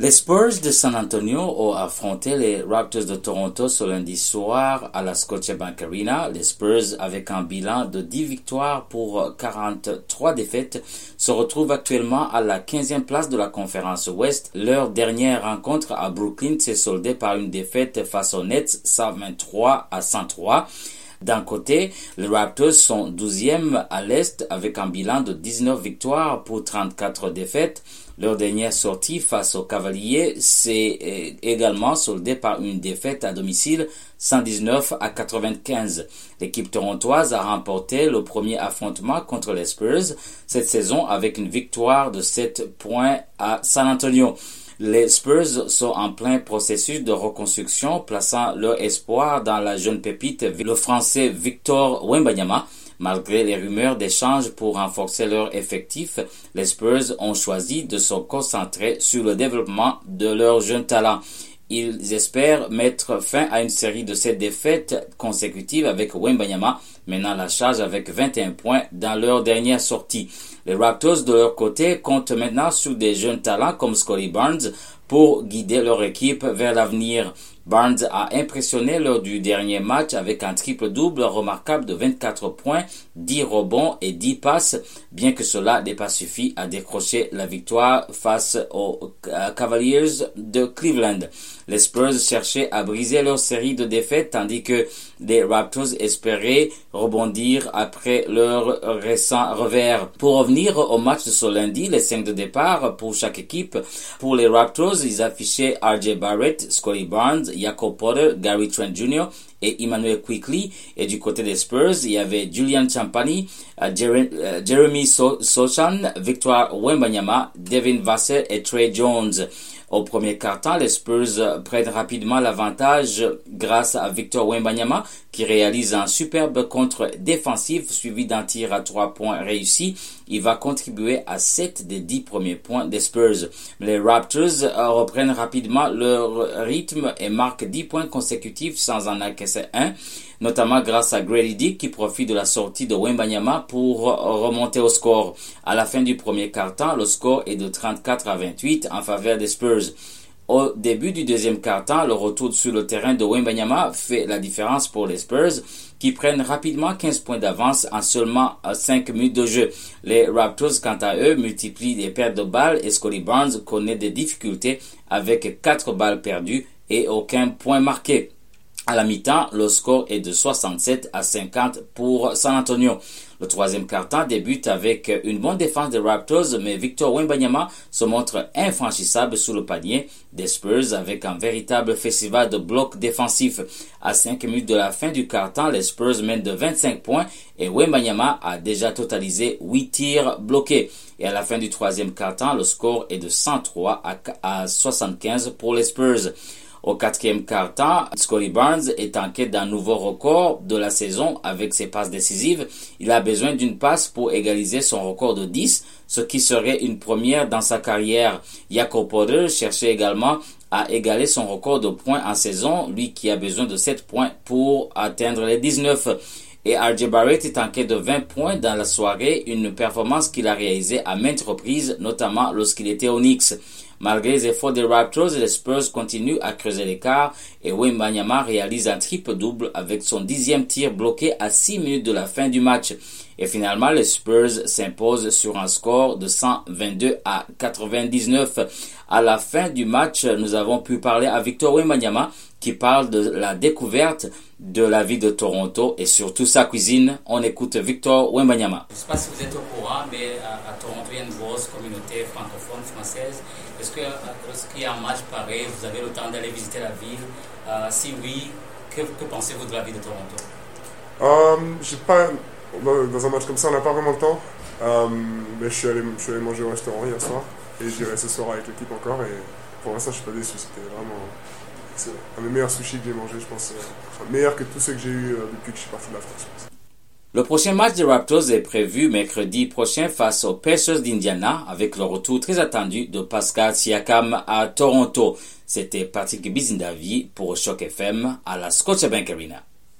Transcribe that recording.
Les Spurs de San Antonio ont affronté les Raptors de Toronto ce lundi soir à la Scotiabank Arena. Les Spurs, avec un bilan de 10 victoires pour 43 défaites, se retrouvent actuellement à la 15e place de la conférence Ouest. Leur dernière rencontre à Brooklyn s'est soldée par une défaite face aux Nets 123 à 103. D'un côté, les Raptors sont 12e à l'Est avec un bilan de 19 victoires pour 34 défaites. Leur dernière sortie face aux Cavaliers s'est euh, également soldée par une défaite à domicile 119 à 95. L'équipe torontoise a remporté le premier affrontement contre les Spurs cette saison avec une victoire de 7 points à San Antonio. Les Spurs sont en plein processus de reconstruction, plaçant leur espoir dans la jeune pépite, le français Victor Wembanyama, Malgré les rumeurs d'échanges pour renforcer leur effectif, les Spurs ont choisi de se concentrer sur le développement de leurs jeunes talents. Ils espèrent mettre fin à une série de sept défaites consécutives avec Wembanyama menant la charge avec 21 points dans leur dernière sortie. Les Raptors, de leur côté, comptent maintenant sur des jeunes talents comme Scotty Barnes pour guider leur équipe vers l'avenir. Barnes a impressionné lors du dernier match avec un triple-double remarquable de 24 points, 10 rebonds et 10 passes, bien que cela n'ait pas suffi à décrocher la victoire face aux euh, Cavaliers de Cleveland. Les Spurs cherchaient à briser leur série de défaites tandis que les Raptors espéraient rebondir après leur récent revers. Pour revenir au match de ce lundi, les cinq de départ pour chaque équipe. Pour les Raptors, ils affichaient RJ Barrett, Scotty Barnes, Jacob Potter, Gary Trent Jr. et Emmanuel Quickly. Et du côté des Spurs, il y avait Julian Champani, euh, euh, Jeremy Sochan, Victoire Wembanyama, Devin Vassell et Trey Jones. Au premier quart-temps, les Spurs prennent rapidement l'avantage grâce à Victor Wembanyama qui réalise un superbe contre défensif suivi d'un tir à trois points réussi. Il va contribuer à 7 des 10 premiers points des Spurs. Les Raptors reprennent rapidement leur rythme et marquent 10 points consécutifs sans en encaisser un notamment grâce à Grady Dick qui profite de la sortie de Wembanyama pour remonter au score. À la fin du premier quart-temps, le score est de 34 à 28 en faveur des Spurs. Au début du deuxième quart-temps, le retour sur le terrain de Wembanyama fait la différence pour les Spurs qui prennent rapidement 15 points d'avance en seulement 5 minutes de jeu. Les Raptors, quant à eux, multiplient les pertes de balles et Scotty Barnes connaît des difficultés avec 4 balles perdues et aucun point marqué. À la mi-temps, le score est de 67 à 50 pour San Antonio. Le troisième quart-temps débute avec une bonne défense des Raptors, mais Victor Wembanyama se montre infranchissable sous le panier des Spurs avec un véritable festival de blocs défensifs. À 5 minutes de la fin du quart-temps, les Spurs mènent de 25 points et Wembanyama a déjà totalisé 8 tirs bloqués. Et à la fin du troisième quart-temps, le score est de 103 à 75 pour les Spurs. Au quatrième quart-temps, Scotty Barnes est en quête d'un nouveau record de la saison avec ses passes décisives. Il a besoin d'une passe pour égaliser son record de 10, ce qui serait une première dans sa carrière. Jacob Potter cherchait également à égaler son record de points en saison, lui qui a besoin de 7 points pour atteindre les 19. Et RJ Barrett est en quête de 20 points dans la soirée, une performance qu'il a réalisée à maintes reprises, notamment lorsqu'il était au Knicks. Malgré les efforts des Raptors, les Spurs continuent à creuser l'écart et Wembanyama réalise un triple-double avec son dixième tir bloqué à 6 minutes de la fin du match. Et finalement, les Spurs s'imposent sur un score de 122 à 99. À la fin du match, nous avons pu parler à Victor Wembanyama qui parle de la découverte de la vie de Toronto et surtout sa cuisine. On écoute Victor Wembanyama. Je ne sais pas si vous êtes au courant, mais à, Toronto, il y a une grosse communauté francophone française. Est-ce que lorsqu'il y a un match pareil, vous avez le temps d'aller visiter la ville? Euh, Si oui, que, pensez-vous de la ville de Toronto? Euh, pas, Dans un match comme ça, on n'a pas vraiment le temps. Euh, mais je suis, allé, je suis allé manger au restaurant hier soir et j'irai ce soir avec l'équipe encore. Et pour l'instant, je suis pas déçu. C'était vraiment un des meilleurs sushis que j'ai mangé, je pense. meilleur que tous ceux que j'ai eu depuis que je suis parti de la France. Le prochain match des Raptors est prévu mercredi prochain face aux Pacers d'Indiana avec le retour très attendu de Pascal Siakam à Toronto. C'était Patrick Bizindavi pour Choc FM à la Scotiabank Arena.